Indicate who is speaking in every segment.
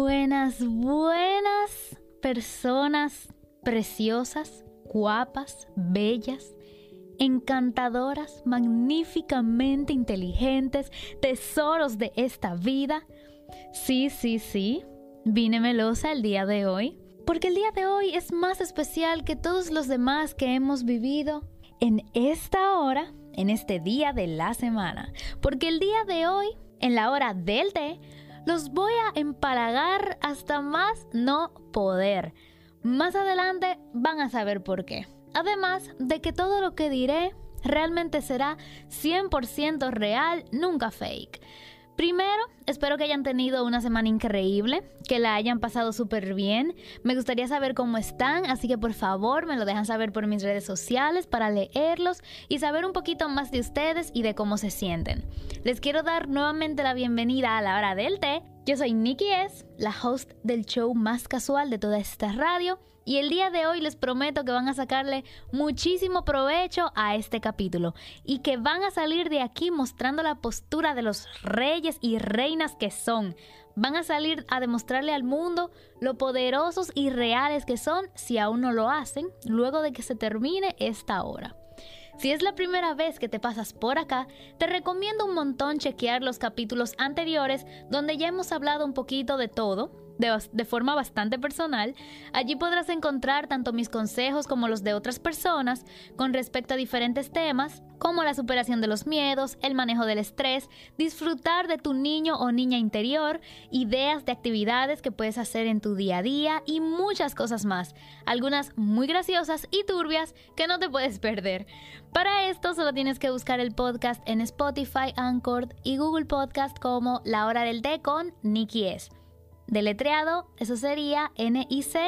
Speaker 1: Buenas, buenas personas preciosas, guapas, bellas, encantadoras, magníficamente inteligentes, tesoros de esta vida. Sí, sí, sí, vine melosa el día de hoy, porque el día de hoy es más especial que todos los demás que hemos vivido en esta hora, en este día de la semana, porque el día de hoy, en la hora del té, los voy a empalagar hasta más no poder. Más adelante van a saber por qué. Además de que todo lo que diré realmente será 100% real, nunca fake. Primero, espero que hayan tenido una semana increíble, que la hayan pasado súper bien. Me gustaría saber cómo están, así que por favor me lo dejan saber por mis redes sociales para leerlos y saber un poquito más de ustedes y de cómo se sienten. Les quiero dar nuevamente la bienvenida a la hora del té. Yo soy Nikki S, la host del show más casual de toda esta radio y el día de hoy les prometo que van a sacarle muchísimo provecho a este capítulo y que van a salir de aquí mostrando la postura de los reyes y reinas que son. Van a salir a demostrarle al mundo lo poderosos y reales que son si aún no lo hacen luego de que se termine esta hora. Si es la primera vez que te pasas por acá, te recomiendo un montón chequear los capítulos anteriores donde ya hemos hablado un poquito de todo, de, forma bastante personal. Allí podrás encontrar tanto mis consejos como los de otras personas con respecto a diferentes temas, como la superación de los miedos, el manejo del estrés, disfrutar de tu niño o niña interior, ideas de actividades que puedes hacer en tu día a día y muchas cosas más, algunas muy graciosas y turbias que no te puedes perder. Para esto solo tienes que buscar el podcast en Spotify, Anchor y Google Podcast como La Hora del Té con Nikki S. Deletreado, eso sería N-I-C-K-Y-S.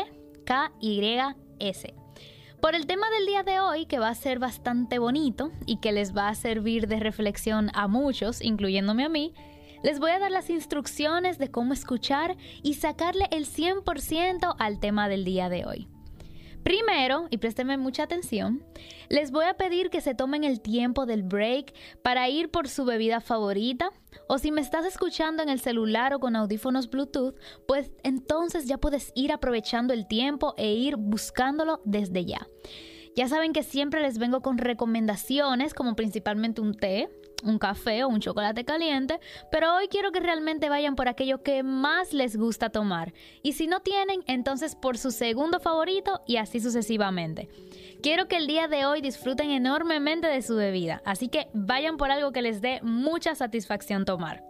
Speaker 1: Por el tema del día de hoy, que va a ser bastante bonito y que les va a servir de reflexión a muchos, incluyéndome a mí, les voy a dar las instrucciones de cómo escuchar y sacarle el 100% al tema del día de hoy. Primero, y présteme mucha atención, les voy a pedir que se tomen el tiempo del break para ir por su bebida favorita, o si me estás escuchando en el celular o con audífonos Bluetooth, pues entonces ya puedes ir aprovechando el tiempo e ir buscándolo desde ya. Ya saben que siempre les vengo con recomendaciones como principalmente un té, un café o un chocolate caliente, pero hoy quiero que realmente vayan por aquello que más les gusta tomar. Y si no tienen, entonces por su segundo favorito y así sucesivamente. Quiero que el día de hoy disfruten enormemente de su bebida, así que vayan por algo que les dé mucha satisfacción tomar.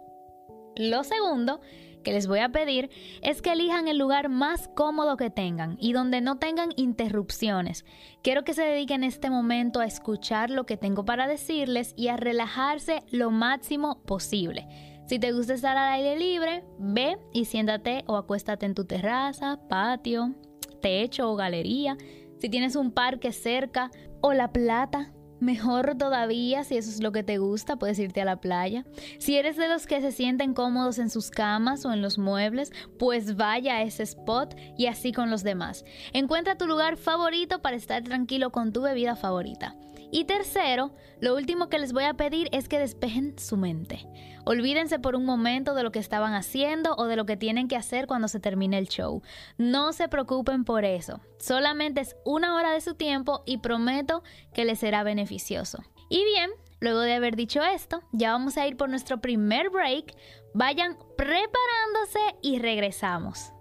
Speaker 1: Lo segundo que les voy a pedir es que elijan el lugar más cómodo que tengan y donde no tengan interrupciones. Quiero que se dediquen este momento a escuchar lo que tengo para decirles y a relajarse lo máximo posible. Si te gusta estar al aire libre, ve y siéntate o acuéstate en tu terraza, patio, techo o galería. Si tienes un parque cerca o la plata, Mejor todavía, si eso es lo que te gusta, puedes irte a la playa. Si eres de los que se sienten cómodos en sus camas o en los muebles, pues vaya a ese spot y así con los demás. Encuentra tu lugar favorito para estar tranquilo con tu bebida favorita. Y tercero, lo último que les voy a pedir es que despejen su mente. Olvídense por un momento de lo que estaban haciendo o de lo que tienen que hacer cuando se termine el show. No se preocupen por eso. Solamente es una hora de su tiempo y prometo que les será beneficioso. Y bien, luego de haber dicho esto, ya vamos a ir por nuestro primer break. Vayan preparándose y regresamos.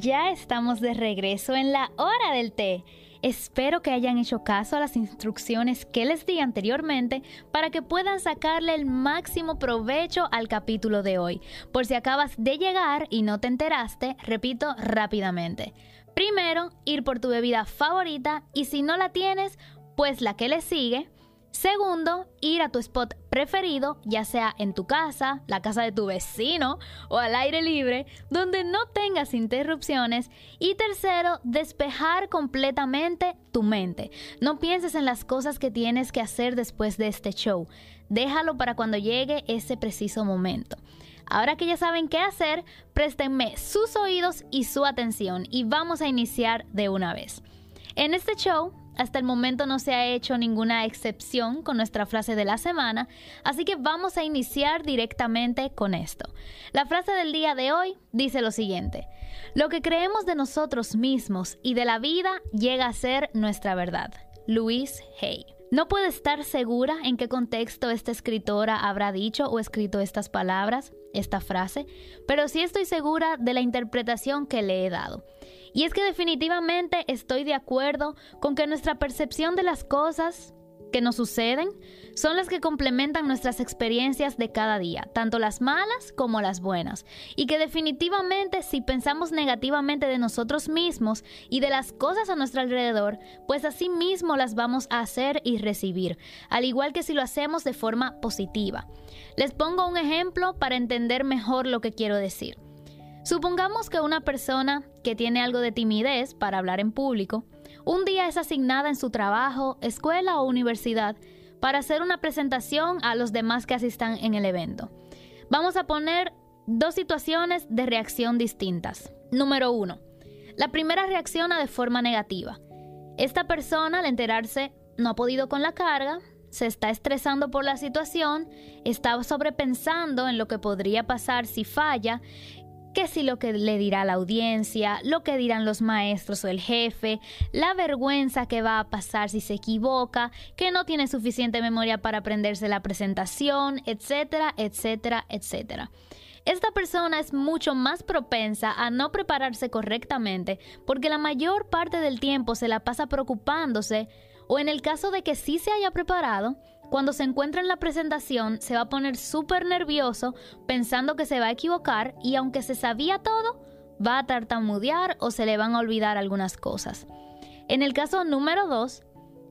Speaker 1: Ya estamos de regreso en la hora del té. Espero que hayan hecho caso a las instrucciones que les di anteriormente para que puedan sacarle el máximo provecho al capítulo de hoy. Por si acabas de llegar y no te enteraste, repito rápidamente. Primero, ir por tu bebida favorita y si no la tienes, pues la que le sigue. Segundo, ir a tu spot preferido, ya sea en tu casa, la casa de tu vecino o al aire libre, donde no tengas interrupciones. Y tercero, despejar completamente tu mente. No pienses en las cosas que tienes que hacer después de este show. Déjalo para cuando llegue ese preciso momento. Ahora que ya saben qué hacer, préstenme sus oídos y su atención y vamos a iniciar de una vez. En este show hasta el momento no se ha hecho ninguna excepción con nuestra frase de la semana, así que vamos a iniciar directamente con esto. La frase del día de hoy dice lo siguiente, lo que creemos de nosotros mismos y de la vida llega a ser nuestra verdad. Louise Hay. No puedo estar segura en qué contexto esta escritora habrá dicho o escrito estas palabras, esta frase, pero sí estoy segura de la interpretación que le he dado. Y es que definitivamente estoy de acuerdo con que nuestra percepción de las cosas que nos suceden son las que complementan nuestras experiencias de cada día, tanto las malas como las buenas, y que definitivamente si pensamos negativamente de nosotros mismos y de las cosas a nuestro alrededor, pues así mismo las vamos a hacer y recibir, al igual que si lo hacemos de forma positiva. Les pongo un ejemplo para entender mejor lo que quiero decir. Supongamos que una persona que tiene algo de timidez para hablar en público, un día es asignada en su trabajo, escuela o universidad para hacer una presentación a los demás que asistan en el evento. Vamos a poner dos situaciones de reacción distintas. Número uno, la primera reacciona de forma negativa. Esta persona al enterarse no ha podido con la carga, se está estresando por la situación, está sobrepensando en lo que podría pasar si falla que si lo que le dirá la audiencia, lo que dirán los maestros o el jefe, la vergüenza que va a pasar si se equivoca, que no tiene suficiente memoria para aprenderse la presentación, etcétera, etcétera, etcétera. Esta persona es mucho más propensa a no prepararse correctamente porque la mayor parte del tiempo se la pasa preocupándose o en el caso de que sí se haya preparado, cuando se encuentra en la presentación, se va a poner súper nervioso pensando que se va a equivocar y aunque se sabía todo, va a tartamudear o se le van a olvidar algunas cosas. En el caso número 2,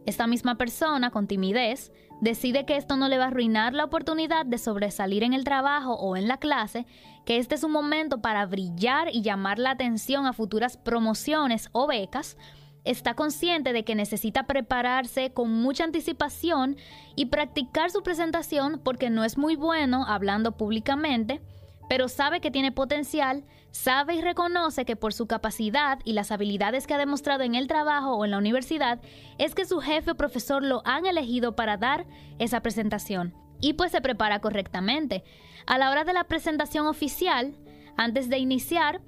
Speaker 1: esta misma persona con timidez decide que esto no le va a arruinar la oportunidad de sobresalir en el trabajo o en la clase, que este es un momento para brillar y llamar la atención a futuras promociones o becas, está consciente de que necesita prepararse con mucha anticipación y practicar su presentación porque no es muy bueno hablando públicamente, pero sabe que tiene potencial, sabe y reconoce que por su capacidad y las habilidades que ha demostrado en el trabajo o en la universidad, es que su jefe o profesor lo han elegido para dar esa presentación. Y pues se prepara correctamente. A la hora de la presentación oficial, antes de iniciar,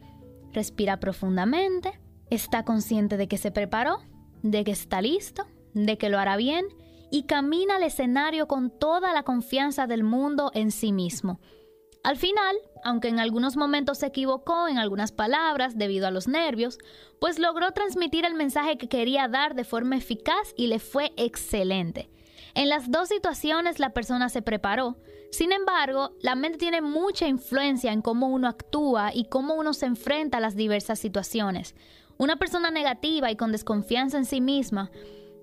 Speaker 1: respira profundamente, está consciente de que se preparó, de que está listo, de que lo hará bien y camina al escenario con toda la confianza del mundo en sí mismo. Al final, aunque en algunos momentos se equivocó en algunas palabras debido a los nervios, pues logró transmitir el mensaje que quería dar de forma eficaz y le fue excelente. En las dos situaciones la persona se preparó, sin embargo, la mente tiene mucha influencia en cómo uno actúa y cómo uno se enfrenta a las diversas situaciones. Una persona negativa y con desconfianza en sí misma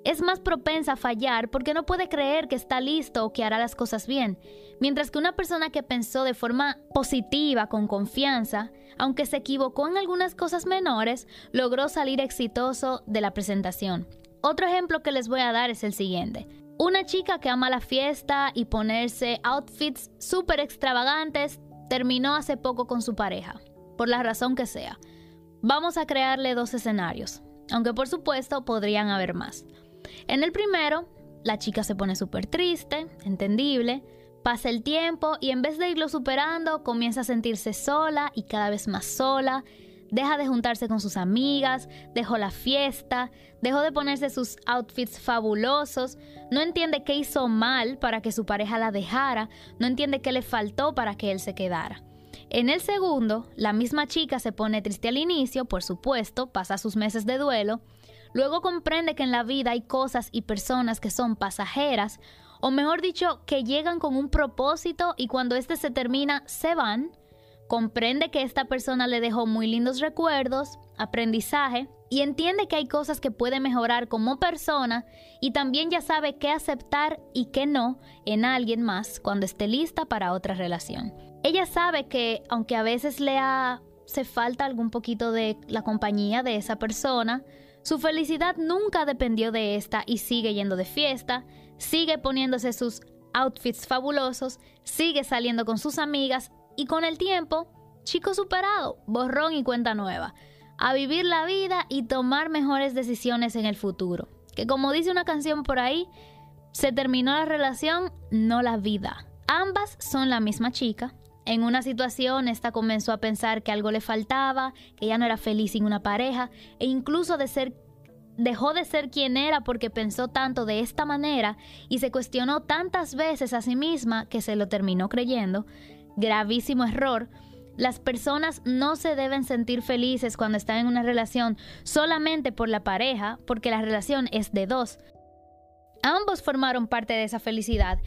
Speaker 1: es más propensa a fallar porque no puede creer que está listo o que hará las cosas bien, mientras que una persona que pensó de forma positiva, con confianza, aunque se equivocó en algunas cosas menores, logró salir exitoso de la presentación. Otro ejemplo que les voy a dar es el siguiente. Una chica que ama la fiesta y ponerse outfits súper extravagantes terminó hace poco con su pareja, por la razón que sea. Vamos a crearle dos escenarios, aunque por supuesto podrían haber más. En el primero, la chica se pone súper triste, entendible, pasa el tiempo y en vez de irlo superando, comienza a sentirse sola y cada vez más sola, deja de juntarse con sus amigas, dejó la fiesta, dejó de ponerse sus outfits fabulosos, no entiende qué hizo mal para que su pareja la dejara, no entiende qué le faltó para que él se quedara. En el segundo, la misma chica se pone triste al inicio, por supuesto, pasa sus meses de duelo, luego comprende que en la vida hay cosas y personas que son pasajeras, o mejor dicho, que llegan con un propósito y cuando éste se termina se van, comprende que esta persona le dejó muy lindos recuerdos, aprendizaje, y entiende que hay cosas que puede mejorar como persona y también ya sabe qué aceptar y qué no en alguien más cuando esté lista para otra relación. Ella sabe que aunque a veces le hace falta algún poquito de la compañía de esa persona, su felicidad nunca dependió de esta y sigue yendo de fiesta, sigue poniéndose sus outfits fabulosos, sigue saliendo con sus amigas y con el tiempo, chico superado, borrón y cuenta nueva, a vivir la vida y tomar mejores decisiones en el futuro. que como dice una canción por ahí, se terminó la relación, no la vida. Ambas son la misma chica. En una situación, esta comenzó a pensar que algo le faltaba, que ya no era feliz sin una pareja, e incluso de ser dejó de ser quien era porque pensó tanto de esta manera y se cuestionó tantas veces a sí misma que se lo terminó creyendo. Gravísimo error. Las personas no se deben sentir felices cuando están en una relación solamente por la pareja, porque la relación es de dos. Ambos formaron parte de esa felicidad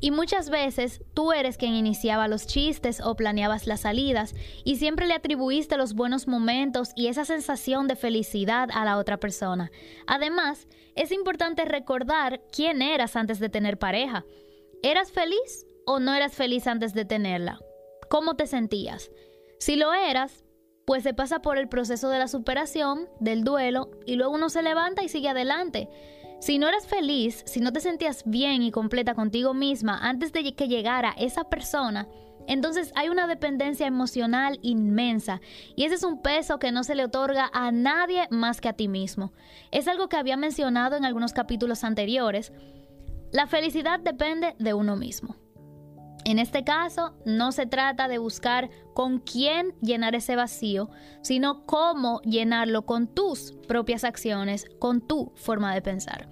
Speaker 1: y muchas veces tú eres quien iniciaba los chistes o planeabas las salidas y siempre le atribuiste los buenos momentos y esa sensación de felicidad a la otra persona. Además, es importante recordar quién eras antes de tener pareja. ¿Eras feliz o no eras feliz antes de tenerla? ¿Cómo te sentías? Si lo eras, pues se pasa por el proceso de la superación, del duelo y luego uno se levanta y sigue adelante. Si no eras feliz, si no te sentías bien y completa contigo misma antes de que llegara esa persona, entonces hay una dependencia emocional inmensa y ese es un peso que no se le otorga a nadie más que a ti mismo. Es algo que había mencionado en algunos capítulos anteriores. La felicidad depende de uno mismo. En este caso, no se trata de buscar con quién llenar ese vacío, sino cómo llenarlo con tus propias acciones, con tu forma de pensar.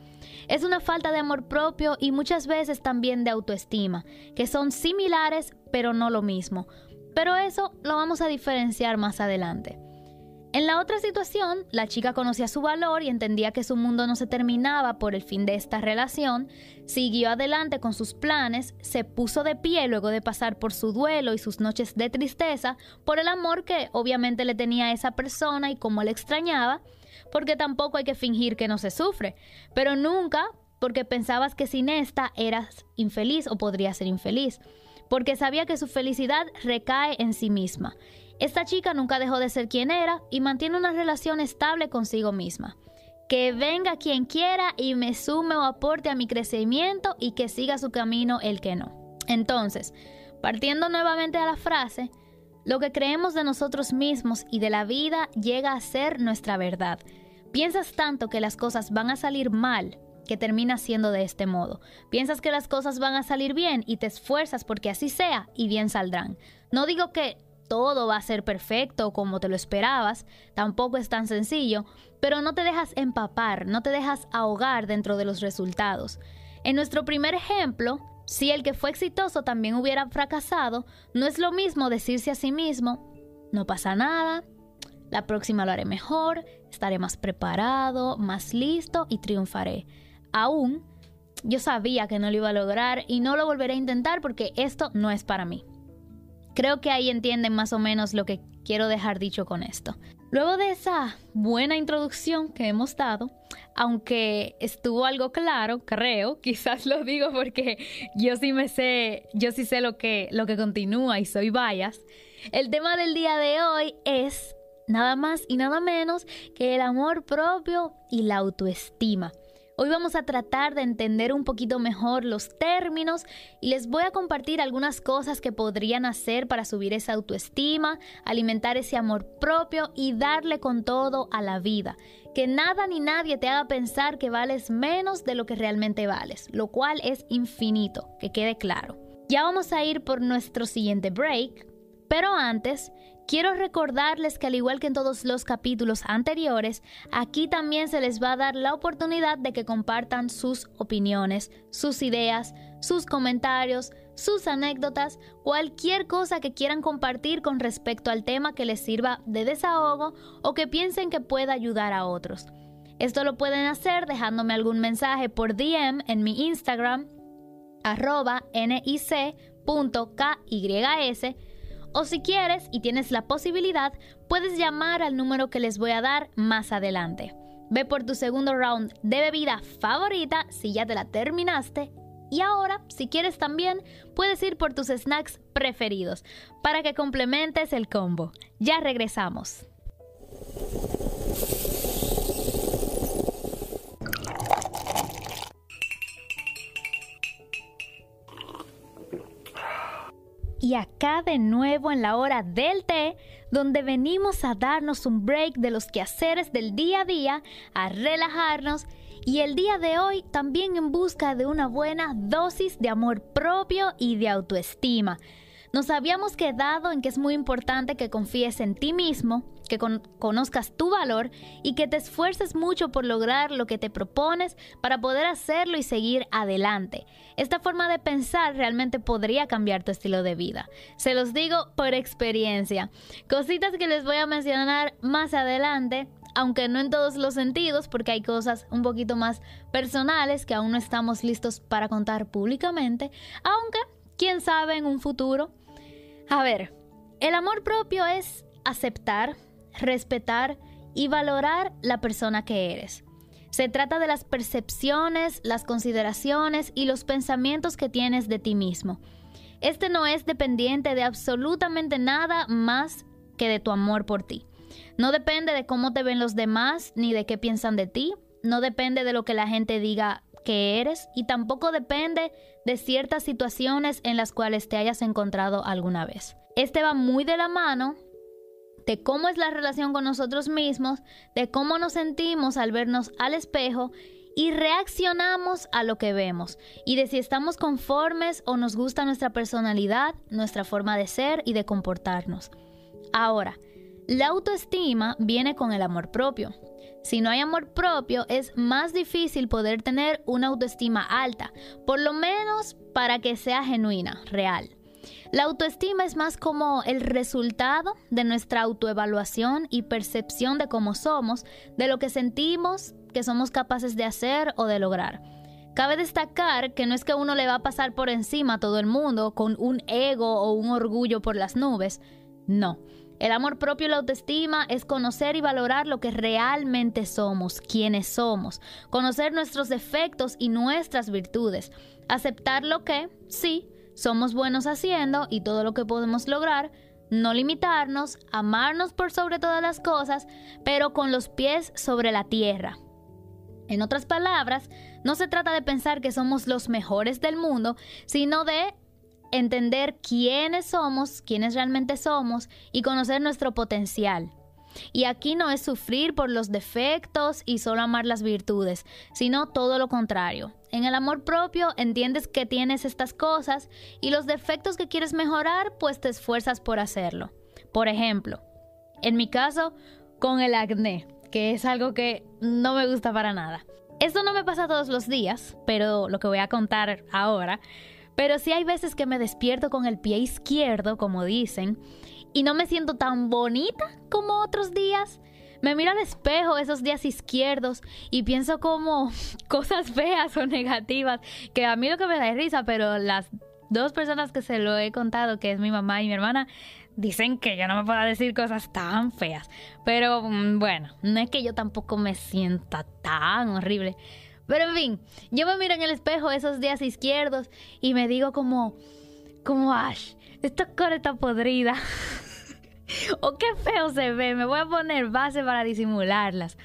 Speaker 1: Es una falta de amor propio y muchas veces también de autoestima, que son similares pero no lo mismo. Pero eso lo vamos a diferenciar más adelante. En la otra situación, la chica conocía su valor y entendía que su mundo no se terminaba por el fin de esta relación, siguió adelante con sus planes, se puso de pie luego de pasar por su duelo y sus noches de tristeza, por el amor que obviamente le tenía a esa persona y cómo le extrañaba, porque tampoco hay que fingir que no se sufre, pero nunca porque pensabas que sin esta eras infeliz o podrías ser infeliz, porque sabía que su felicidad recae en sí misma esta chica nunca dejó de ser quien era y mantiene una relación estable consigo misma. Que venga quien quiera y me sume o aporte a mi crecimiento y que siga su camino el que no. Entonces, partiendo nuevamente a la frase, lo que creemos de nosotros mismos y de la vida llega a ser nuestra verdad. Piensas tanto que las cosas van a salir mal que termina siendo de este modo. Piensas que las cosas van a salir bien y te esfuerzas porque así sea y bien saldrán. No digo que todo va a ser perfecto como te lo esperabas, tampoco es tan sencillo, pero no te dejas empapar, no te dejas ahogar dentro de los resultados. En nuestro primer ejemplo, si el que fue exitoso también hubiera fracasado, no es lo mismo decirse a sí mismo, no pasa nada, la próxima lo haré mejor, estaré más preparado, más listo y triunfaré. Aún, yo sabía que no lo iba a lograr y no lo volveré a intentar porque esto no es para mí. Creo que ahí entienden más o menos lo que quiero dejar dicho con esto. Luego de esa buena introducción que hemos dado, aunque estuvo algo claro, creo, quizás lo digo porque yo sí me sé, yo sí sé lo que, lo que continúa y soy bias. El tema del día de hoy es nada más y nada menos que el amor propio y la autoestima. Hoy vamos a tratar de entender un poquito mejor los términos y les voy a compartir algunas cosas que podrían hacer para subir esa autoestima, alimentar ese amor propio y darle con todo a la vida. Que nada ni nadie te haga pensar que vales menos de lo que realmente vales, lo cual es infinito, que quede claro. Ya vamos a ir por nuestro siguiente break, pero antes Quiero recordarles que al igual que en todos los capítulos anteriores, aquí también se les va a dar la oportunidad de que compartan sus opiniones, sus ideas, sus comentarios, sus anécdotas, cualquier cosa que quieran compartir con respecto al tema que les sirva de desahogo o que piensen que pueda ayudar a otros. Esto lo pueden hacer dejándome algún mensaje por DM en mi Instagram, arroba nic.kys o si quieres y tienes la posibilidad, puedes llamar al número que les voy a dar más adelante. Ve por tu segundo round de bebida favorita si ya te la terminaste. Y ahora, si quieres también, puedes ir por tus snacks preferidos para que complementes el combo. Ya regresamos. Y acá de nuevo en la hora del té, donde venimos a darnos un break de los quehaceres del día a día, a relajarnos y el día de hoy también en busca de una buena dosis de amor propio y de autoestima. Nos habíamos quedado en que es muy importante que confíes en ti mismo, que conozcas tu valor y que te esfuerces mucho por lograr lo que te propones para poder hacerlo y seguir adelante. Esta forma de pensar realmente podría cambiar tu estilo de vida. Se los digo por experiencia. Cositas que les voy a mencionar más adelante aunque no en todos los sentidos, porque hay cosas un poquito más personales que aún no estamos listos para contar públicamente, aunque, quién sabe, en un futuro. A ver, el amor propio es aceptar, respetar y valorar la persona que eres. Se trata de las percepciones, las consideraciones y los pensamientos que tienes de ti mismo. Este no es dependiente de absolutamente nada más que de tu amor por ti. No depende de cómo te ven los demás ni de qué piensan de ti. No depende de lo que la gente diga que eres y tampoco depende de ciertas situaciones en las cuales te hayas encontrado alguna vez. Este va muy de la mano de cómo es la relación con nosotros mismos, de cómo nos sentimos al vernos al espejo y reaccionamos a lo que vemos y de si estamos conformes o nos gusta nuestra personalidad, nuestra forma de ser y de comportarnos. Ahora, la autoestima viene con el amor propio. Si no hay amor propio, es más difícil poder tener una autoestima alta, por lo menos para que sea genuina, real. La autoestima es más como el resultado de nuestra autoevaluación y percepción de cómo somos, de lo que sentimos que somos capaces de hacer o de lograr. Cabe destacar que no es que uno le va a pasar por encima a todo el mundo con un ego o un orgullo por las nubes. No. El amor propio y la autoestima es conocer y valorar lo que realmente somos, quiénes somos, conocer nuestros defectos y nuestras virtudes, aceptar lo que, sí, somos buenos haciendo y todo lo que podemos lograr, no limitarnos, amarnos por sobre todas las cosas, pero con los pies sobre la tierra. En otras palabras, no se trata de pensar que somos los mejores del mundo, sino de entender quiénes somos, quiénes realmente somos y conocer nuestro potencial. Y aquí no es sufrir por los defectos y solo amar las virtudes, sino todo lo contrario. En el amor propio entiendes que tienes estas cosas y los defectos que quieres mejorar, pues te esfuerzas por hacerlo. Por ejemplo, en mi caso, con el acné, que es algo que no me gusta para nada. Esto no me pasa todos los días, pero lo que voy a contar ahora pero sí hay veces que me despierto con el pie izquierdo, como dicen, y no me siento tan bonita como otros días. Me miro al espejo esos días izquierdos y pienso como cosas feas o negativas, que a mí lo que me da es risa, pero las dos personas que se lo he contado, que es mi mamá y mi hermana, dicen que yo no me puedo decir cosas tan feas. Pero mm, bueno, no es que yo tampoco me sienta tan horrible. Pero en fin, yo me miro en el espejo esos días izquierdos y me digo como, como Ash, esta cara está podrida. o qué feo se ve, me voy a poner base para disimularlas.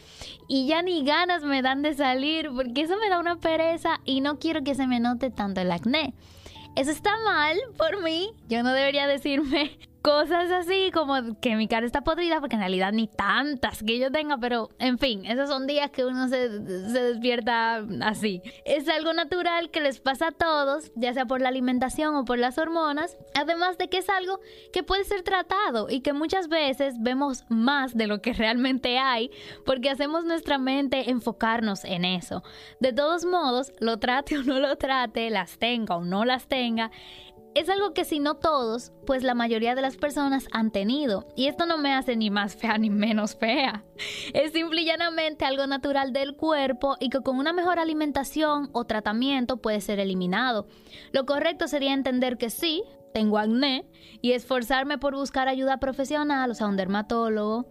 Speaker 1: Y ya ni ganas me dan de salir porque eso me da una pereza y no quiero que se me note tanto el acné. Eso está mal por mí, yo no debería decirme cosas así como que mi cara está podrida, porque en realidad ni tantas que yo tenga, pero en fin, esos son días que uno se, despierta así. Es algo natural que les pasa a todos, ya sea por la alimentación o por las hormonas, además de que es algo que puede ser tratado y que muchas veces vemos más de lo que realmente hay porque hacemos nuestra mente enfocarnos en eso. De todos modos, lo trate o no lo trate, las tenga o no las tenga, es algo que si no todos, pues la mayoría de las personas han tenido. Y esto no me hace ni más fea ni menos fea. Es simple y llanamente algo natural del cuerpo y que con una mejor alimentación o tratamiento puede ser eliminado. Lo correcto sería entender que sí, tengo acné y esforzarme por buscar ayuda profesional, o sea, un dermatólogo,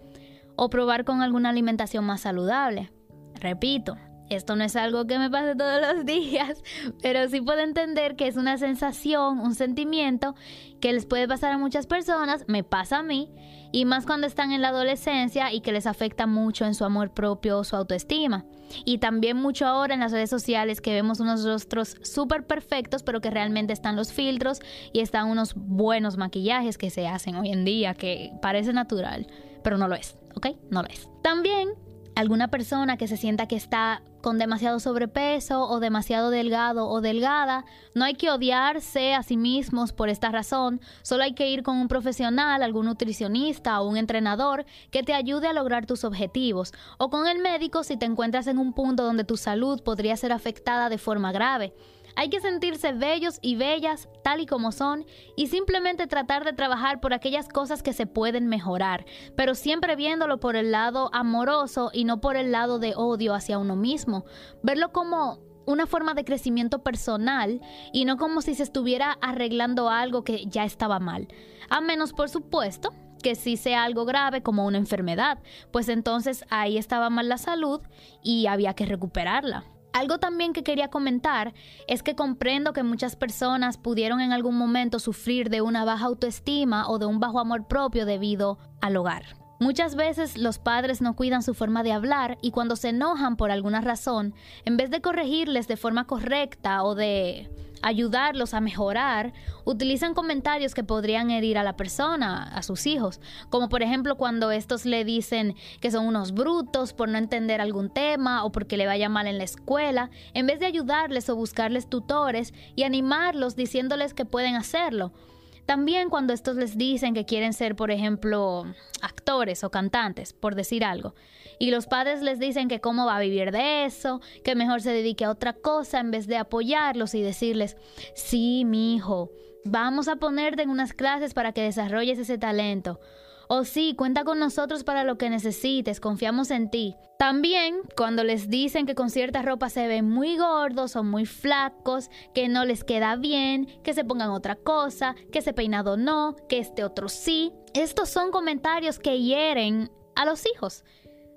Speaker 1: o probar con alguna alimentación más saludable. Repito, esto no es algo que me pase todos los días, pero sí puedo entender que es una sensación, un sentimiento que les puede pasar a muchas personas, me pasa a mí, y más cuando están en la adolescencia y que les afecta mucho en su amor propio su autoestima. Y también mucho ahora en las redes sociales que vemos unos rostros súper perfectos, pero que realmente están los filtros y están unos buenos maquillajes que se hacen hoy en día, que parece natural, pero no lo es, ¿ok? No lo es. También alguna persona que se sienta que está con demasiado sobrepeso o demasiado delgado o delgada, no hay que odiarse a sí mismos por esta razón, solo hay que ir con un profesional, algún nutricionista o un entrenador que te ayude a lograr tus objetivos, o con el médico si te encuentras en un punto donde tu salud podría ser afectada de forma grave. Hay que sentirse bellos y bellas tal y como son y simplemente tratar de trabajar por aquellas cosas que se pueden mejorar, pero siempre viéndolo por el lado amoroso y no por el lado de odio hacia uno mismo. Verlo como una forma de crecimiento personal y no como si se estuviera arreglando algo que ya estaba mal. A menos, por supuesto, que si sea algo grave como una enfermedad, pues entonces ahí estaba mal la salud y había que recuperarla. Algo también que quería comentar es que comprendo que muchas personas pudieron en algún momento sufrir de una baja autoestima o de un bajo amor propio debido al hogar. Muchas veces los padres no cuidan su forma de hablar y cuando se enojan por alguna razón, en vez de corregirles de forma correcta o de ayudarlos a mejorar, utilizan comentarios que podrían herir a la persona, a sus hijos, como por ejemplo cuando estos le dicen que son unos brutos por no entender algún tema o porque le vaya mal en la escuela, en vez de ayudarles o buscarles tutores y animarlos diciéndoles que pueden hacerlo. También cuando estos les dicen que quieren ser, por ejemplo, actores o cantantes, por decir algo, y los padres les dicen que cómo va a vivir de eso, que mejor se dedique a otra cosa en vez de apoyarlos y decirles, sí, mi hijo, vamos a ponerte en unas clases para que desarrolles ese talento. O sí, cuenta con nosotros para lo que necesites, confiamos en ti. También cuando les dicen que con cierta ropa se ven muy gordos o muy flacos, que no les queda bien, que se pongan otra cosa, que ese peinado no, que este otro sí. Estos son comentarios que hieren a los hijos.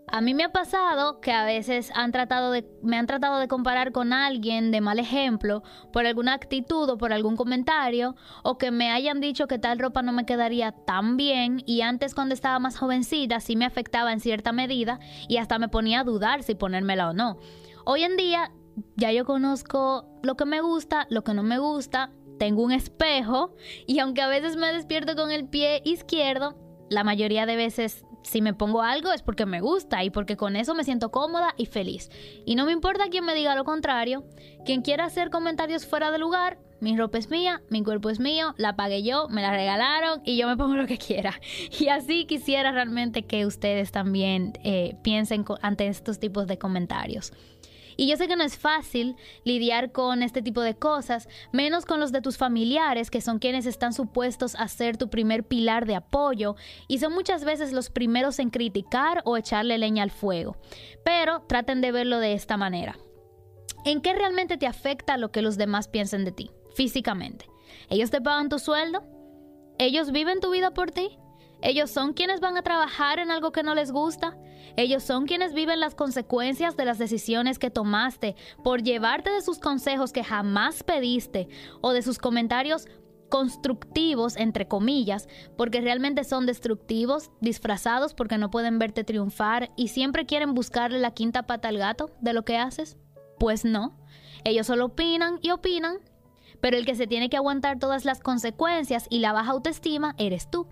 Speaker 1: A mí me ha pasado que a veces han tratado de, me han tratado de comparar con alguien de mal ejemplo por alguna actitud o por algún comentario o que me hayan dicho que tal ropa no me quedaría tan bien y antes cuando estaba más jovencita sí me afectaba en cierta medida y hasta me ponía a dudar si ponérmela o no. Hoy en día ya yo conozco lo que me gusta, lo que no me gusta, tengo un espejo y aunque a veces me despierto con el pie izquierdo, la mayoría de veces si me pongo algo es porque me gusta y porque con eso me siento cómoda y feliz. Y no me importa quien me diga lo contrario. Quien quiera hacer comentarios fuera de lugar, mi ropa es mía, mi cuerpo es mío, la pagué yo, me la regalaron y yo me pongo lo que quiera. Y así quisiera realmente que ustedes también eh, piensen ante estos tipos de comentarios. Y yo sé que no es fácil lidiar con este tipo de cosas, menos con los de tus familiares, que son quienes están supuestos a ser tu primer pilar de apoyo y son muchas veces los primeros en criticar o echarle leña al fuego. Pero traten de verlo de esta manera. ¿En qué realmente te afecta lo que los demás piensen de ti, físicamente? ¿Ellos te pagan tu sueldo? ¿Ellos viven tu vida por ti? ¿Ellos son quienes van a trabajar en algo que no les gusta? Ellos son quienes viven las consecuencias de las decisiones que tomaste por llevarte de sus consejos que jamás pediste o de sus comentarios constructivos, entre comillas, porque realmente son destructivos, disfrazados porque no pueden verte triunfar y siempre quieren buscarle la quinta pata al gato de lo que haces? Pues no, ellos solo opinan y opinan, pero el que se tiene que aguantar todas las consecuencias y la baja autoestima eres tú.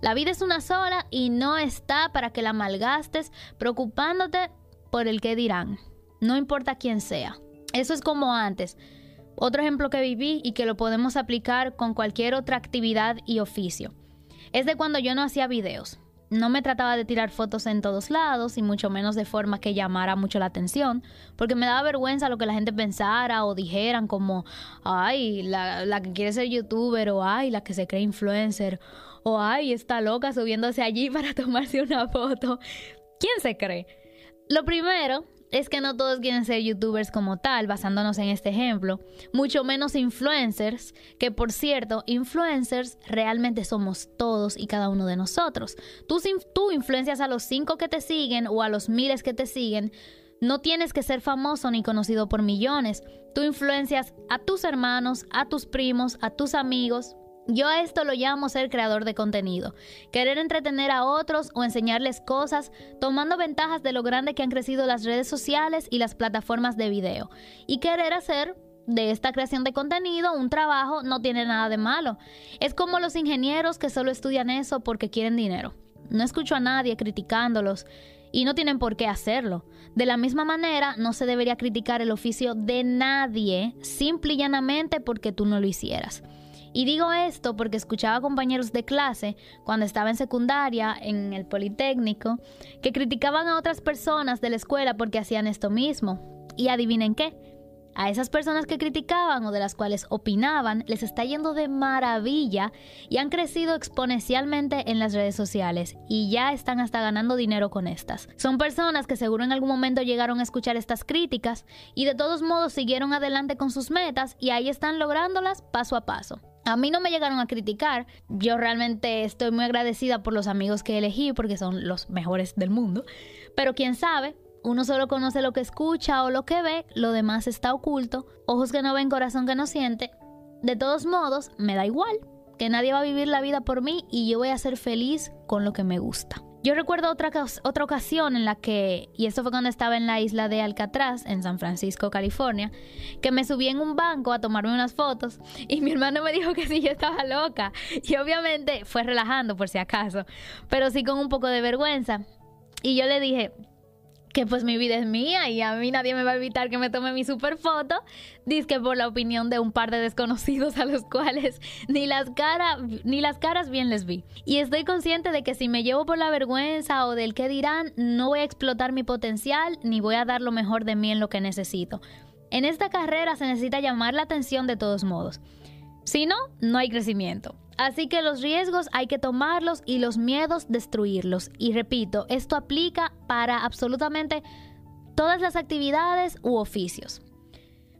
Speaker 1: La vida es una sola y no está para que la malgastes preocupándote por el que dirán. No importa quién sea. Eso es como antes. Otro ejemplo que viví y que lo podemos aplicar con cualquier otra actividad y oficio. Es de cuando yo no hacía videos. No me trataba de tirar fotos en todos lados y mucho menos de forma que llamara mucho la atención, porque me daba vergüenza lo que la gente pensara o dijeran como, ay, la, la que quiere ser youtuber o ay, la que se cree influencer o ay, está loca subiéndose allí para tomarse una foto. ¿Quién se cree? Lo primero es que no todos quieren ser youtubers como tal, basándonos en este ejemplo, mucho menos influencers, que por cierto, influencers realmente somos todos y cada uno de nosotros. Tú, tú influencias a los cinco que te siguen o a los miles que te siguen, No tienes que ser famoso ni conocido por millones. Tú influencias a tus hermanos, a tus primos, a tus amigos. Yo a esto lo llamo ser creador de contenido. Querer entretener a otros o enseñarles cosas, tomando ventajas de lo grande que han crecido las redes sociales y las plataformas de video. Y querer hacer de esta creación de contenido un trabajo no tiene nada de malo. Es como los ingenieros que solo estudian eso porque quieren dinero. No escucho a nadie criticándolos y no tienen por qué hacerlo. De la misma manera, no se debería criticar el oficio de nadie simple y llanamente porque tú no lo hicieras. Y digo esto porque escuchaba compañeros de clase cuando estaba en secundaria, en el Politécnico, que criticaban a otras personas de la escuela porque hacían esto mismo. Y adivinen qué, a esas personas que criticaban o de las cuales opinaban les está yendo de maravilla y han crecido exponencialmente en las redes sociales y ya están hasta ganando dinero con estas. Son personas que seguro en algún momento llegaron a escuchar estas críticas y de todos modos siguieron adelante con sus metas y ahí están lográndolas paso a paso. A mí no me llegaron a criticar, yo realmente estoy muy agradecida por los amigos que elegí porque son los mejores del mundo, pero quién sabe, uno solo conoce lo que escucha o lo que ve, lo demás está oculto. Ojos que no ven, corazón que no siente. De todos modos, me da igual, que nadie va a vivir la vida por mí y yo voy a ser feliz con lo que me gusta. Yo recuerdo otra, otra ocasión en la que, y esto fue cuando estaba en la isla de Alcatraz, en San Francisco, California, que me subí en un banco a tomarme unas fotos y mi hermano me dijo que sí, yo estaba loca. Y obviamente fue relajando por si acaso, pero sí con un poco de vergüenza. Y yo le dije, que pues mi vida es mía y a mí nadie me va a evitar que me tome mi super foto, que por la opinión de un par de desconocidos a los cuales ni las, ni las caras bien les vi. Y estoy consciente de que si me llevo por la vergüenza o del que dirán, no voy a explotar mi potencial ni voy a dar lo mejor de mí en lo que necesito. En esta carrera se necesita llamar la atención de todos modos. Si no, no hay crecimiento. Así que los riesgos hay que tomarlos y los miedos destruirlos. Y repito, esto aplica para absolutamente todas las actividades u oficios.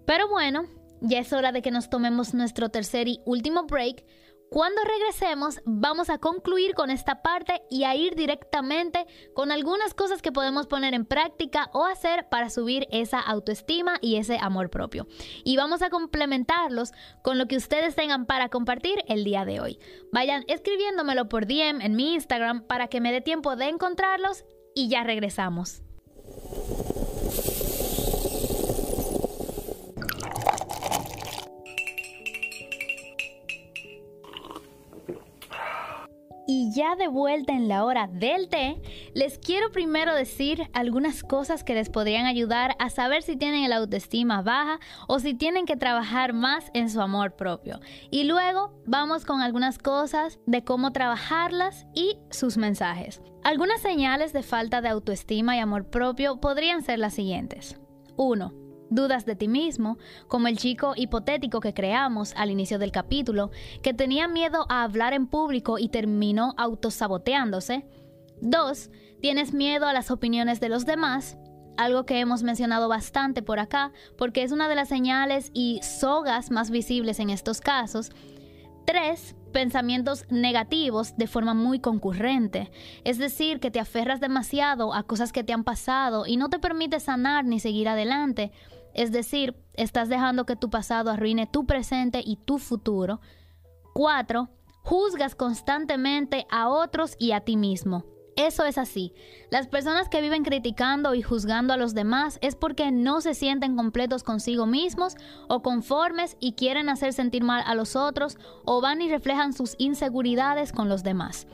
Speaker 1: Pero bueno, ya es hora de que nos tomemos nuestro tercer y último break cuando regresemos vamos a concluir con esta parte y a ir directamente con algunas cosas que podemos poner en práctica o hacer para subir esa autoestima y ese amor propio. Y vamos a complementarlos con lo que ustedes tengan para compartir el día de hoy. Vayan escribiéndomelo por DM en mi Instagram para que me dé tiempo de encontrarlos y ya regresamos. Y ya de vuelta en la hora del té, les quiero primero decir algunas cosas que les podrían ayudar a saber si tienen el autoestima baja o si tienen que trabajar más en su amor propio. Y luego vamos con algunas cosas de cómo trabajarlas y sus mensajes. Algunas señales de falta de autoestima y amor propio podrían ser las siguientes. 1 dudas de ti mismo, como el chico hipotético que creamos al inicio del capítulo, que tenía miedo a hablar en público y terminó autosaboteándose. 2. Tienes miedo a las opiniones de los demás, algo que hemos mencionado bastante por acá, porque es una de las señales y sogas más visibles en estos casos. 3. Pensamientos negativos de forma muy concurrente, es decir, que te aferras demasiado a cosas que te han pasado y no te permite sanar ni seguir adelante. Es decir, estás dejando que tu pasado arruine tu presente y tu futuro. 4. Juzgas constantemente a otros y a ti mismo. Eso es así. Las personas que viven criticando y juzgando a los demás es porque no se sienten completos consigo mismos o conformes y quieren hacer sentir mal a los otros o van y reflejan sus inseguridades con los demás.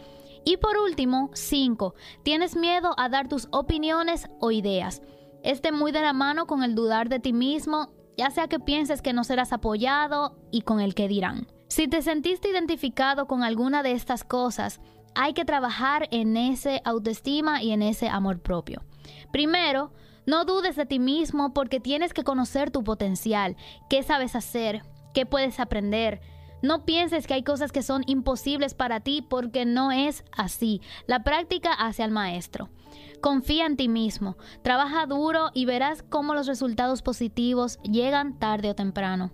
Speaker 1: Y por último, 5. Tienes miedo a dar tus opiniones o ideas. Este muy de la mano con el dudar de ti mismo, ya sea que pienses que no serás apoyado y con el que dirán. Si te sentiste identificado con alguna de estas cosas, hay que trabajar en ese autoestima y en ese amor propio. Primero, no dudes de ti mismo porque tienes que conocer tu potencial, qué sabes hacer, qué puedes aprender. No pienses que hay cosas que son imposibles para ti porque no es así. La práctica hace al maestro. Confía en ti mismo, trabaja duro y verás cómo los resultados positivos llegan tarde o temprano.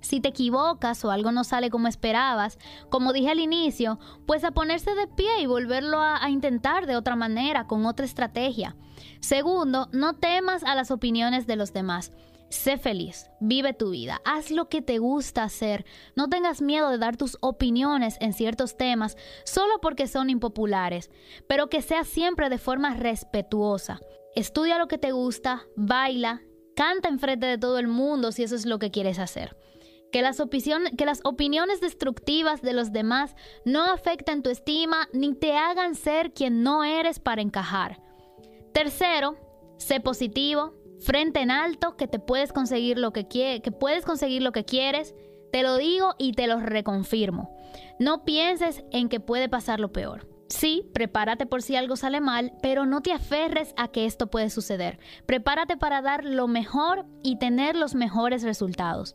Speaker 1: Si te equivocas o algo no sale como esperabas, como dije al inicio, pues a ponerse de pie y volverlo a, intentar de otra manera, con otra estrategia. Segundo, no temas a las opiniones de los demás. Sé feliz, vive tu vida, haz lo que te gusta hacer, no tengas miedo de dar tus opiniones en ciertos temas solo porque son impopulares, pero que sea siempre de forma respetuosa. Estudia lo que te gusta, baila, canta enfrente de todo el mundo si eso es lo que quieres hacer. Que las, que las opiniones destructivas de los demás no afecten tu estima ni te hagan ser quien no eres para encajar. Tercero, sé positivo, frente en alto, que te puedes conseguir lo que, que puedes conseguir lo que quieres. Te lo digo y te lo reconfirmo. No pienses en que puede pasar lo peor. Sí, prepárate por si algo sale mal, pero no te aferres a que esto puede suceder. Prepárate para dar lo mejor y tener los mejores resultados.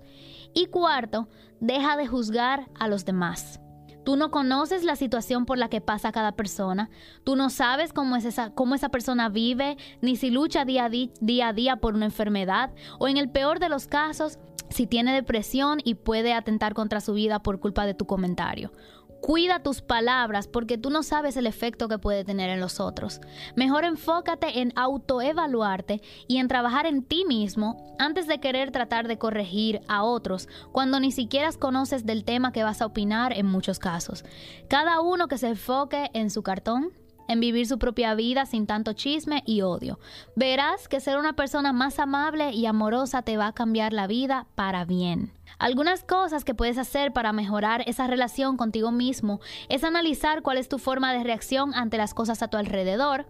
Speaker 1: Y cuarto, deja de juzgar a los demás. Tú no conoces la situación por la que pasa cada persona. Tú no sabes cómo, es esa, cómo esa persona vive, ni si lucha día a, día a día por una enfermedad, o en el peor de los casos, si tiene depresión y puede atentar contra su vida por culpa de tu comentario. Cuida tus palabras porque tú no sabes el efecto que puede tener en los otros. Mejor enfócate en autoevaluarte y en trabajar en ti mismo antes de querer tratar de corregir a otros cuando ni siquiera conoces del tema que vas a opinar en muchos casos. Cada uno que se enfoque en su cartón, en vivir su propia vida sin tanto chisme y odio. Verás que ser una persona más amable y amorosa te va a cambiar la vida para bien. Algunas cosas que puedes hacer para mejorar esa relación contigo mismo es analizar cuál es tu forma de reacción ante las cosas a tu alrededor,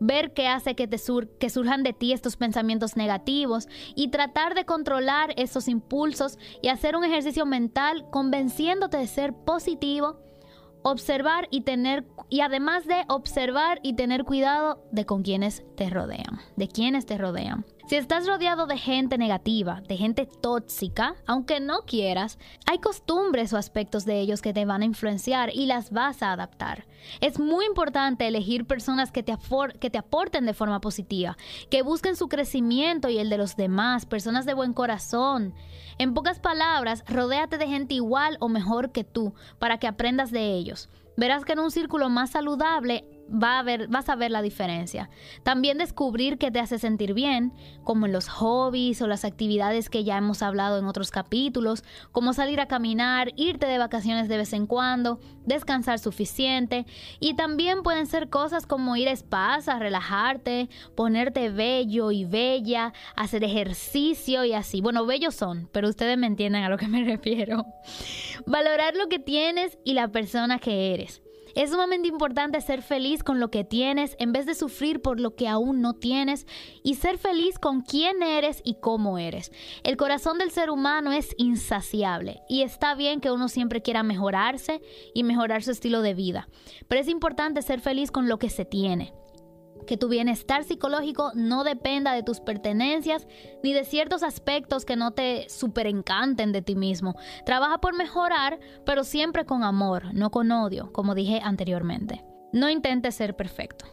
Speaker 1: ver qué hace que, te que surjan de ti estos pensamientos negativos y tratar de controlar esos impulsos y hacer un ejercicio mental convenciéndote de ser positivo, observar y tener y además de observar y tener cuidado de con quienes te rodean, de quienes te rodean. Si estás rodeado de gente negativa, de gente tóxica, aunque no quieras, hay costumbres o aspectos de ellos que te van a influenciar y las vas a adaptar. Es muy importante elegir personas que te, aporten de forma positiva, que busquen su crecimiento y el de los demás, personas de buen corazón. En pocas palabras, rodéate de gente igual o mejor que tú para que aprendas de ellos verás que en un círculo más saludable va a ver, vas a ver la diferencia. También descubrir qué te hace sentir bien, como en los hobbies o las actividades que ya hemos hablado en otros capítulos, como salir a caminar, irte de vacaciones de vez en cuando, descansar suficiente. Y también pueden ser cosas como ir a spas, a relajarte, ponerte bello y bella, hacer ejercicio y así. Bueno, bellos son, pero ustedes me entienden a lo que me refiero. Valorar lo que tienes y la persona que eres. Es sumamente importante ser feliz con lo que tienes en vez de sufrir por lo que aún no tienes y ser feliz con quién eres y cómo eres. El corazón del ser humano es insaciable y está bien que uno siempre quiera mejorarse y mejorar su estilo de vida, pero es importante ser feliz con lo que se tiene que tu bienestar psicológico no dependa de tus pertenencias ni de ciertos aspectos que no te encanten de ti mismo. Trabaja por mejorar, pero siempre con amor, no con odio, como dije anteriormente. No intentes ser perfecto.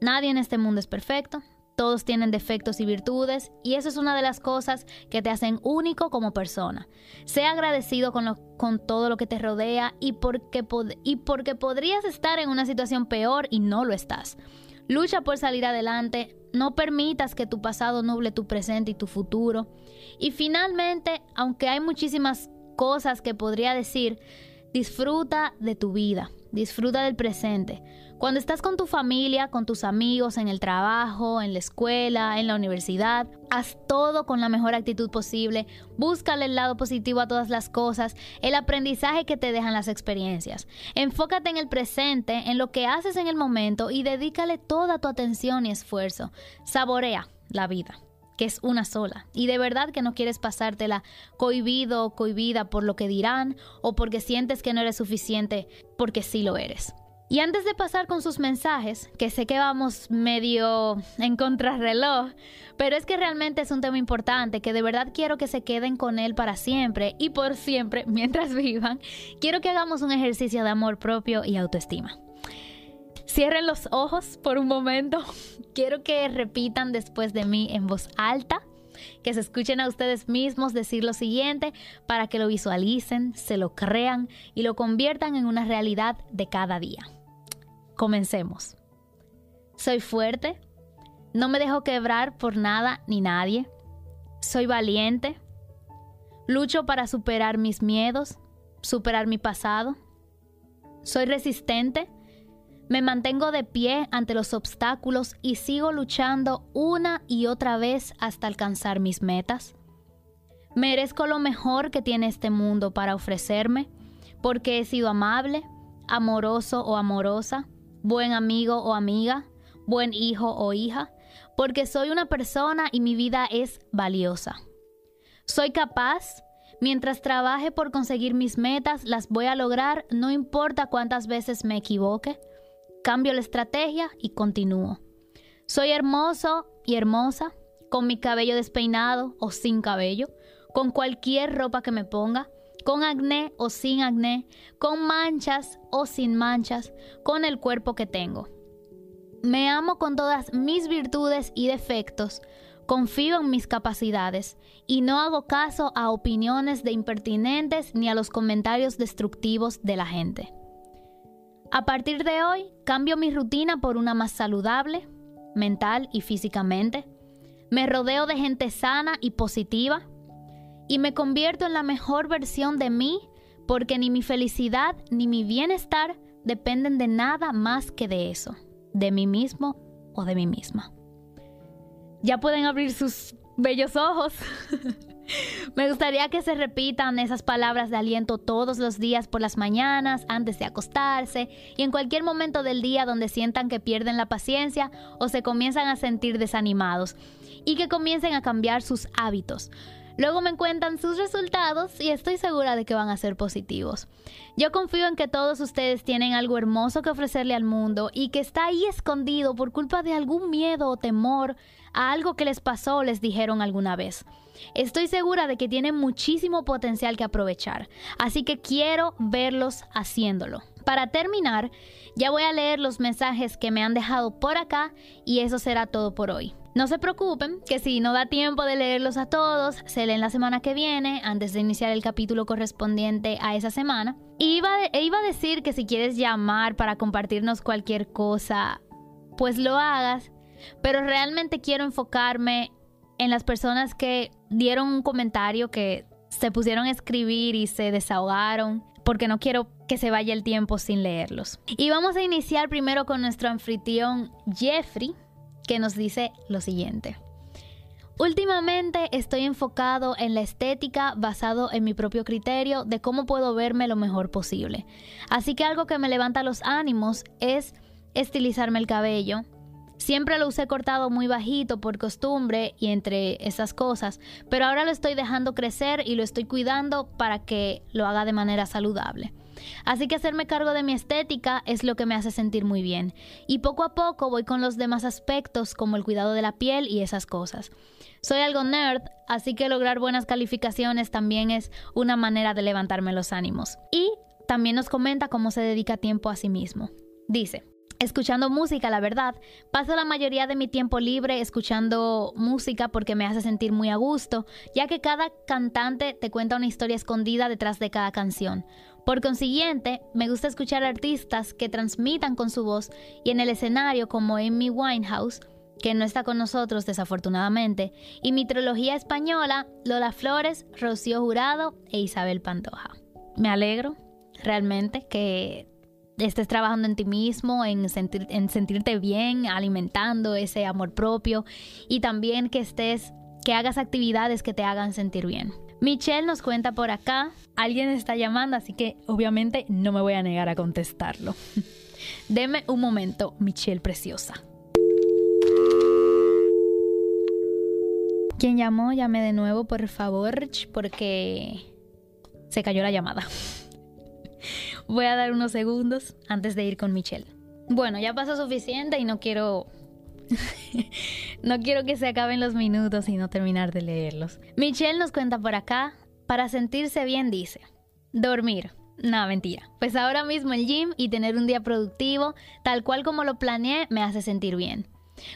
Speaker 1: Nadie en este mundo es perfecto. Todos tienen defectos y virtudes y eso es una de las cosas que te hacen único como persona. Sea agradecido con, con todo lo que te rodea y porque, y porque podrías estar en una situación peor y no lo estás. Lucha por salir adelante, no permitas que tu pasado nuble tu presente y tu futuro. Y finalmente, aunque hay muchísimas cosas que podría decir, disfruta de tu vida, disfruta del presente. Cuando estás con tu familia, con tus amigos, en el trabajo, en la escuela, en la universidad, haz todo con la mejor actitud posible, búscale el lado positivo a todas las cosas, el aprendizaje que te dejan las experiencias. Enfócate en el presente, en lo que haces en el momento y dedícale toda tu atención y esfuerzo. Saborea la vida que es una sola. Y de verdad que no quieres pasártela cohibido o cohibida por lo que dirán o porque sientes que no eres suficiente, porque sí lo eres. Y antes de pasar con sus mensajes, que sé que vamos medio en contrarreloj, pero es que realmente es un tema importante, que de verdad quiero que se queden con él para siempre y por siempre mientras vivan, quiero que hagamos un ejercicio de amor propio y autoestima. Cierren los ojos por un momento, quiero que repitan después de mí en voz alta que se escuchen a ustedes mismos decir lo siguiente para que lo visualicen, se lo crean y lo conviertan en una realidad de cada día. Comencemos. Soy fuerte, No me dejo quebrar por nada ni nadie. Soy valiente. Lucho para superar mis miedos, superar mi pasado. Soy resistente. Me mantengo de pie ante los obstáculos y sigo luchando una y otra vez hasta alcanzar mis metas. Merezco lo mejor que tiene este mundo para ofrecerme, porque he sido amable, amoroso o amorosa, buen amigo o amiga, buen hijo o hija, porque soy una persona y mi vida es valiosa. Soy capaz, mientras trabaje por conseguir mis metas, las voy a lograr, no importa cuántas veces me equivoque. Cambio la estrategia y continúo. Soy hermoso y hermosa, con mi cabello despeinado o sin cabello, con cualquier ropa que me ponga, con acné o sin acné, con manchas o sin manchas, con el cuerpo que tengo. Me amo con todas mis virtudes y defectos, confío en mis capacidades y no hago caso a opiniones de impertinentes ni a los comentarios destructivos de la gente. A partir de hoy, cambio mi rutina por una más saludable, mental y físicamente. Me rodeo de gente sana y positiva. Y me convierto en la mejor versión de mí porque ni mi felicidad ni mi bienestar dependen de nada más que de eso, de mí mismo o de mí misma. Ya pueden abrir sus bellos ojos. Me gustaría que se repitan esas palabras de aliento todos los días por las mañanas, antes de acostarse y en cualquier momento del día donde sientan que pierden la paciencia o se comienzan a sentir desanimados y que comiencen a cambiar sus hábitos. Luego me cuentan sus resultados y estoy segura de que van a ser positivos. Yo confío en que todos ustedes tienen algo hermoso que ofrecerle al mundo y que está ahí escondido por culpa de algún miedo o temor a algo que les pasó o les dijeron alguna vez. Estoy segura de que tienen muchísimo potencial que aprovechar, así que quiero verlos haciéndolo. Para terminar, ya voy a leer los mensajes que me han dejado por acá y eso será todo por hoy. No se preocupen, que si no da tiempo de leerlos a todos, se leen la semana que viene, antes de iniciar el capítulo correspondiente a esa semana. Iba, e iba a decir que si quieres llamar para compartirnos cualquier cosa, pues lo hagas, pero realmente quiero enfocarme en las personas que dieron un comentario, que se pusieron a escribir y se desahogaron, porque no quiero que se vaya el tiempo sin leerlos. Y vamos a iniciar primero con nuestro anfitrión Jeffrey que nos dice lo siguiente. Últimamente estoy enfocado en la estética basado en mi propio criterio de cómo puedo verme lo mejor posible. Así que algo que me levanta los ánimos es estilizarme el cabello. Siempre lo usé cortado muy bajito por costumbre y entre esas cosas, pero ahora lo estoy dejando crecer y lo estoy cuidando para que lo haga de manera saludable. Así que hacerme cargo de mi estética es lo que me hace sentir muy bien. Y poco a poco voy con los demás aspectos como el cuidado de la piel y esas cosas. Soy algo nerd, así que lograr buenas calificaciones también es una manera de levantarme los ánimos. Y también nos comenta cómo se dedica tiempo a sí mismo. Dice, escuchando música, la verdad. Paso la mayoría de mi tiempo libre escuchando música porque me hace sentir muy a gusto, ya que cada cantante te cuenta una historia escondida detrás de cada canción. Por consiguiente, me gusta escuchar artistas que transmitan con su voz y en el escenario como Amy Winehouse, que no está con nosotros desafortunadamente, y mi trilogía española, Lola Flores, Rocío Jurado e Isabel Pantoja. Me alegro realmente que estés trabajando en ti mismo, en, en sentirte bien, alimentando ese amor propio y también que estés, que hagas actividades que te hagan sentir bien. Michelle nos cuenta por acá, alguien está llamando, así que obviamente no me voy a negar a contestarlo. Deme un momento, Michelle preciosa. Quien llamó, llame de nuevo, por favor, porque se cayó la llamada. Voy a dar unos segundos antes de ir con Michelle. Bueno, ya pasó suficiente y no quiero no quiero que se acaben los minutos y no terminar de leerlos. Michelle nos cuenta por acá, para sentirse bien dice, dormir. No, mentira. Pues ahora mismo el gym y tener un día productivo, tal cual como lo planeé, me hace sentir bien.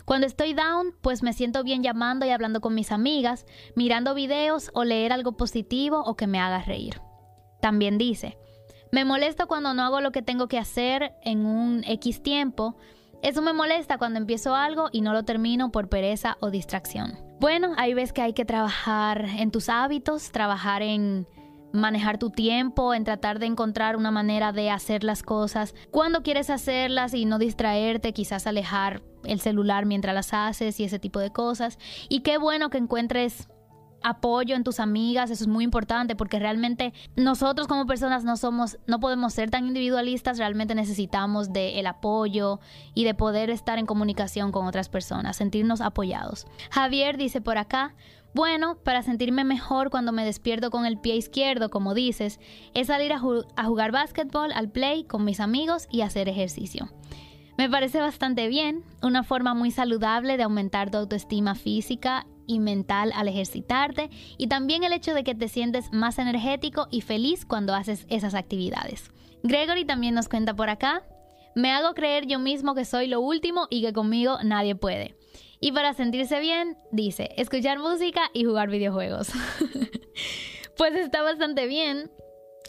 Speaker 1: Cuando estoy down, pues me siento bien llamando y hablando con mis amigas, mirando videos o leer algo positivo o que me haga reír. También dice, me molesto cuando no hago lo que tengo que hacer en un X tiempo Eso me molesta cuando empiezo algo y no lo termino por pereza o distracción. Bueno, ahí ves que hay que trabajar en tus hábitos, trabajar en manejar tu tiempo, en tratar de encontrar una manera de hacer las cosas cuando quieres hacerlas y no distraerte, quizás alejar el celular mientras las haces y ese tipo de cosas. Y qué bueno que encuentres apoyo en tus amigas, eso es muy importante porque realmente nosotros como personas no somos, no podemos ser tan individualistas, realmente necesitamos de el apoyo y de poder estar en comunicación con otras personas, sentirnos apoyados. Javier dice por acá, bueno, para sentirme mejor cuando me despierto con el pie izquierdo, como dices, es salir a, jugar básquetbol, al play, con mis amigos y hacer ejercicio. Me parece bastante bien, una forma muy saludable de aumentar tu autoestima física y mental al ejercitarte y también el hecho de que te sientes más energético y feliz cuando haces esas actividades. Gregory también nos cuenta por acá, me hago creer yo mismo que soy lo último y que conmigo nadie puede. Y para sentirse bien, dice, escuchar música y jugar videojuegos. pues está bastante bien.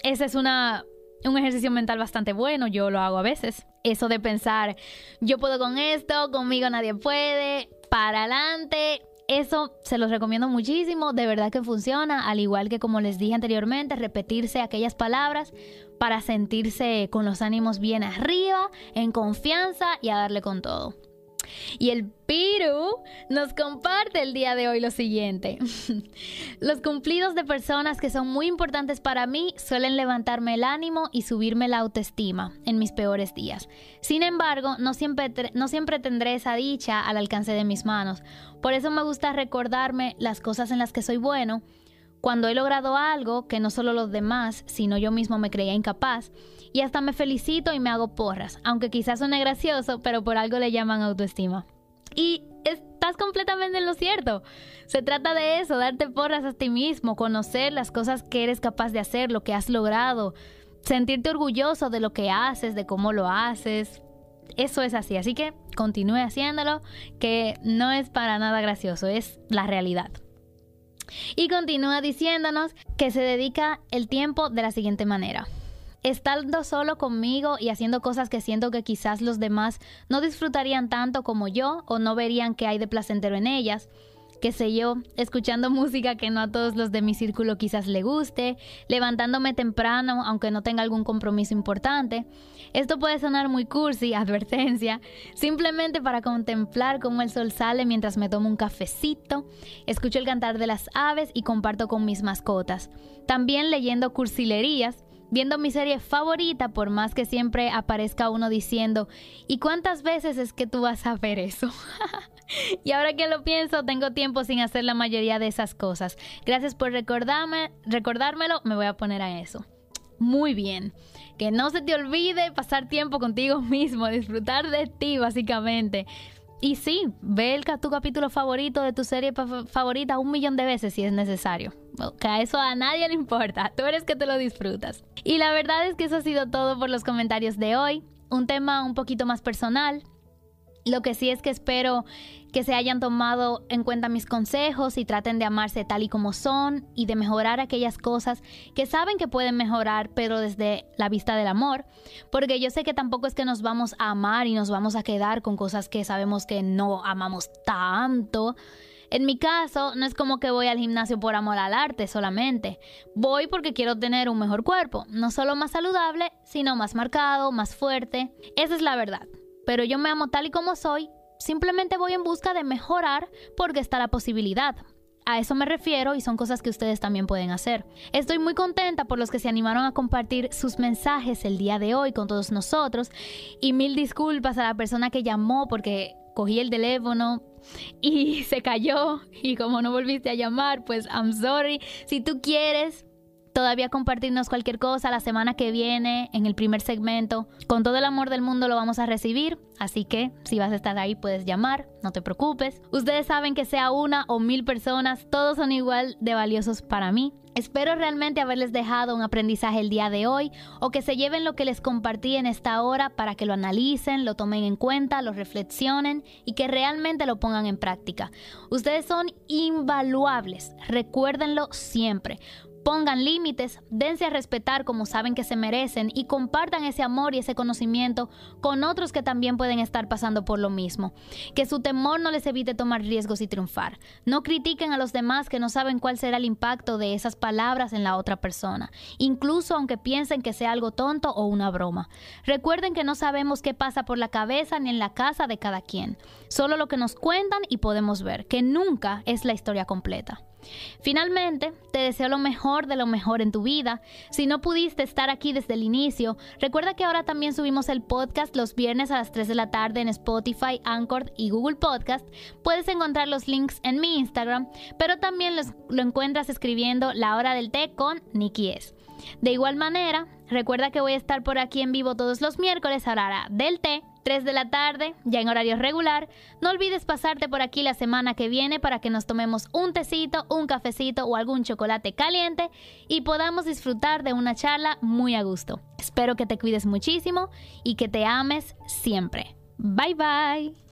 Speaker 1: Ese es una, un ejercicio mental bastante bueno, yo lo hago a veces. Eso de pensar, yo puedo con esto, conmigo nadie puede, para adelante. Eso se los recomiendo muchísimo, de verdad que funciona, al igual que como les dije anteriormente, repetirse aquellas palabras para sentirse con los ánimos bien arriba, en confianza y a darle con todo. Y el Piru nos comparte el día de hoy lo siguiente. Los cumplidos de personas que son muy importantes para mí suelen levantarme el ánimo y subirme la autoestima en mis peores días. Sin embargo, no siempre, no siempre tendré esa dicha al alcance de mis manos. Por eso me gusta recordarme las cosas en las que soy bueno cuando he logrado algo que no solo los demás, sino yo mismo me creía incapaz, y hasta me felicito y me hago porras, aunque quizás suene gracioso, pero por algo le llaman autoestima. Y estás completamente en lo cierto. Se trata de eso, darte porras a ti mismo, conocer las cosas que eres capaz de hacer, lo que has logrado, sentirte orgulloso de lo que haces, de cómo lo haces. Eso es así, así que continúe haciéndolo, que no es para nada gracioso, es la realidad. Y continúa diciéndonos que se dedica el tiempo de la siguiente manera. Estando solo conmigo y haciendo cosas que siento que quizás los demás no disfrutarían tanto como yo o no verían que hay de placentero en ellas, qué sé yo, escuchando música que no a todos los de mi círculo quizás le guste, levantándome temprano aunque no tenga algún compromiso importante. Esto puede sonar muy cursi, advertencia, simplemente para contemplar cómo el sol sale mientras me tomo un cafecito, escucho el cantar de las aves y comparto con mis mascotas. También leyendo cursilerías viendo mi serie favorita, por más que siempre aparezca uno diciendo, ¿y cuántas veces es que tú vas a ver eso? y ahora que lo pienso, tengo tiempo sin hacer la mayoría de esas cosas. Gracias por recordarme, recordármelo, me voy a poner a eso. Muy bien. Que no se te olvide pasar tiempo contigo mismo, disfrutar de ti básicamente. Y sí, ve el, tu capítulo favorito de tu serie favorita un millón de veces si es necesario. Que a eso a nadie le importa, tú eres que te lo disfrutas. Y la verdad es que eso ha sido todo por los comentarios de hoy. Un tema un poquito más personal, lo que sí es que espero que se hayan tomado en cuenta mis consejos y traten de amarse tal y como son y de mejorar aquellas cosas que saben que pueden mejorar, pero desde la vista del amor. Porque yo sé que tampoco es que nos vamos a amar y nos vamos a quedar con cosas que sabemos que no amamos tanto. En mi caso, no es como que voy al gimnasio por amor al arte solamente. Voy porque quiero tener un mejor cuerpo, no solo más saludable, sino más marcado, más fuerte. Esa es la verdad pero yo me amo tal y como soy, simplemente voy en busca de mejorar porque está la posibilidad. A eso me refiero y son cosas que ustedes también pueden hacer. Estoy muy contenta por los que se animaron a compartir sus mensajes el día de hoy con todos nosotros y mil disculpas a la persona que llamó porque cogí el teléfono y se cayó y como no volviste a llamar, pues I'm sorry. Si tú quieres, todavía compartirnos cualquier cosa la semana que viene en el primer segmento. Con todo el amor del mundo lo vamos a recibir, así que si vas a estar ahí puedes llamar, no te preocupes. Ustedes saben que sea una o mil personas, todos son igual de valiosos para mí. Espero realmente haberles dejado un aprendizaje el día de hoy o que se lleven lo que les compartí en esta hora para que lo analicen, lo tomen en cuenta, lo reflexionen y que realmente lo pongan en práctica. Ustedes son invaluables, recuérdenlo siempre. Pongan límites, dense a respetar como saben que se merecen y compartan ese amor y ese conocimiento con otros que también pueden estar pasando por lo mismo. Que su temor no les evite tomar riesgos y triunfar. No critiquen a los demás que no saben cuál será el impacto de esas palabras en la otra persona, incluso aunque piensen que sea algo tonto o una broma. Recuerden que no sabemos qué pasa por la cabeza ni en la casa de cada quien, solo lo que nos cuentan y podemos ver, que nunca es la historia completa. Finalmente, te deseo lo mejor de lo mejor en tu vida. Si no pudiste estar aquí desde el inicio, recuerda que ahora también subimos el podcast los viernes a las 3 de la tarde en Spotify, Anchor y Google Podcast. Puedes encontrar los links en mi Instagram, pero también lo encuentras escribiendo La Hora del Té con Nikki S. De igual manera, recuerda que voy a estar por aquí en vivo todos los miércoles a la hora del té 3 de la tarde, ya en horario regular. No olvides pasarte por aquí la semana que viene para que nos tomemos un tecito, un cafecito o algún chocolate caliente y podamos disfrutar de una charla muy a gusto. Espero que te cuides muchísimo y que te ames siempre. Bye bye.